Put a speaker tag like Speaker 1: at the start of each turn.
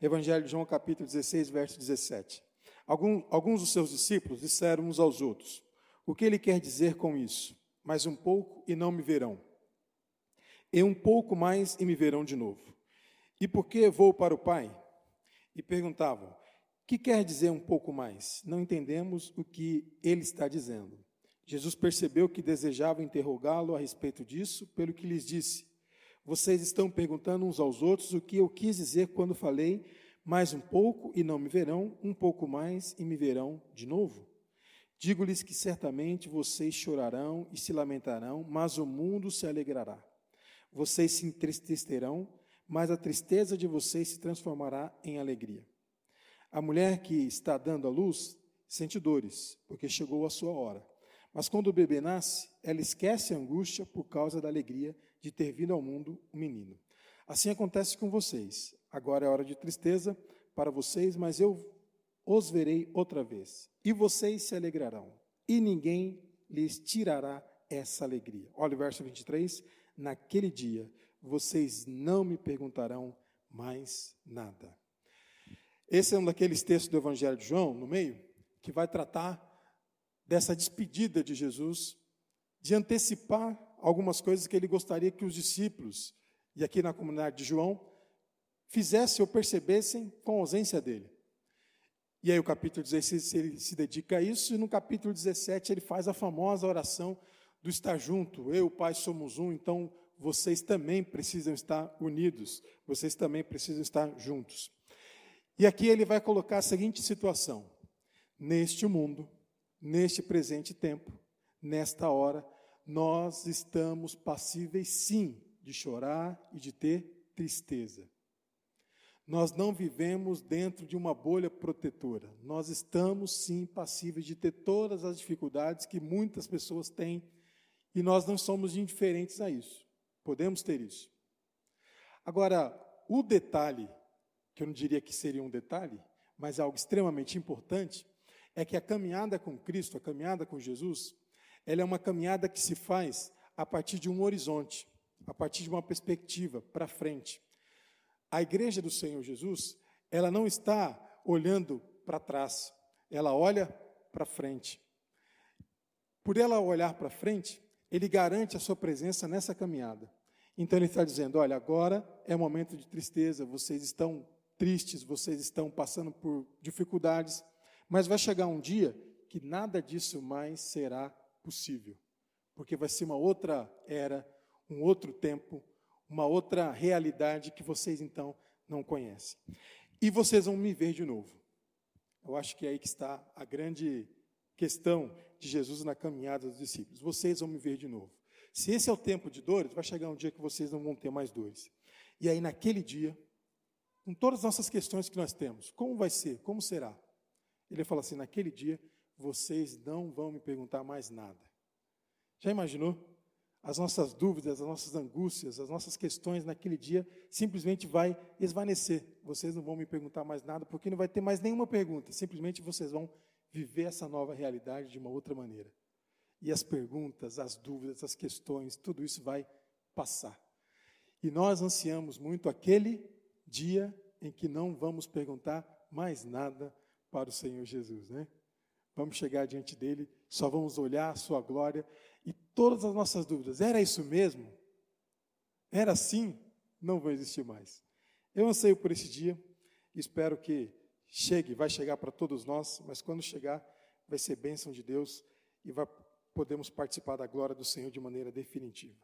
Speaker 1: Evangelho de João, capítulo 16, verso 17. Alguns, alguns dos seus discípulos disseram uns aos outros: O que ele quer dizer com isso? Mais um pouco e não me verão. E um pouco mais e me verão de novo. E por que vou para o Pai? E perguntavam: Que quer dizer um pouco mais? Não entendemos o que ele está dizendo. Jesus percebeu que desejava interrogá-lo a respeito disso, pelo que lhes disse: Vocês estão perguntando uns aos outros o que eu quis dizer quando falei, mais um pouco e não me verão, um pouco mais e me verão de novo. Digo-lhes que certamente vocês chorarão e se lamentarão, mas o mundo se alegrará. Vocês se entristecerão, mas a tristeza de vocês se transformará em alegria. A mulher que está dando a luz sente dores, porque chegou a sua hora. Mas quando o bebê nasce, ela esquece a angústia por causa da alegria de ter vindo ao mundo um menino. Assim acontece com vocês. Agora é hora de tristeza para vocês, mas eu os verei outra vez. E vocês se alegrarão, e ninguém lhes tirará essa alegria. Olha o verso 23. Naquele dia vocês não me perguntarão mais nada. Esse é um daqueles textos do Evangelho de João, no meio, que vai tratar dessa despedida de Jesus, de antecipar algumas coisas que ele gostaria que os discípulos, e aqui na comunidade de João, fizessem ou percebessem com a ausência dele. E aí o capítulo 16 ele se dedica a isso, e no capítulo 17 ele faz a famosa oração do estar junto. Eu o Pai somos um, então vocês também precisam estar unidos, vocês também precisam estar juntos. E aqui ele vai colocar a seguinte situação: neste mundo, neste presente tempo, nesta hora, nós estamos passíveis sim de chorar e de ter tristeza. Nós não vivemos dentro de uma bolha protetora. Nós estamos sim passíveis de ter todas as dificuldades que muitas pessoas têm e nós não somos indiferentes a isso. Podemos ter isso. Agora, o detalhe, que eu não diria que seria um detalhe, mas algo extremamente importante, é que a caminhada com Cristo, a caminhada com Jesus, ela é uma caminhada que se faz a partir de um horizonte, a partir de uma perspectiva para frente. A igreja do Senhor Jesus, ela não está olhando para trás, ela olha para frente. Por ela olhar para frente, ele garante a sua presença nessa caminhada. Então ele está dizendo: olha, agora é momento de tristeza, vocês estão tristes, vocês estão passando por dificuldades, mas vai chegar um dia que nada disso mais será possível, porque vai ser uma outra era, um outro tempo, uma outra realidade que vocês então não conhecem. E vocês vão me ver de novo. Eu acho que é aí que está a grande questão de Jesus na caminhada dos discípulos. Vocês vão me ver de novo. Se esse é o tempo de dores, vai chegar um dia que vocês não vão ter mais dores. E aí, naquele dia, com todas as nossas questões que nós temos, como vai ser? Como será? Ele fala assim: naquele dia, vocês não vão me perguntar mais nada. Já imaginou? as nossas dúvidas, as nossas angústias, as nossas questões naquele dia simplesmente vai esvanecer. Vocês não vão me perguntar mais nada, porque não vai ter mais nenhuma pergunta. Simplesmente vocês vão viver essa nova realidade de uma outra maneira. E as perguntas, as dúvidas, as questões, tudo isso vai passar. E nós ansiamos muito aquele dia em que não vamos perguntar mais nada para o Senhor Jesus, né? Vamos chegar diante dele, só vamos olhar a sua glória e todas as nossas dúvidas. Era isso mesmo? Era assim? Não vão existir mais. Eu anseio por esse dia, espero que chegue, vai chegar para todos nós, mas quando chegar, vai ser bênção de Deus e vai, podemos participar da glória do Senhor de maneira definitiva.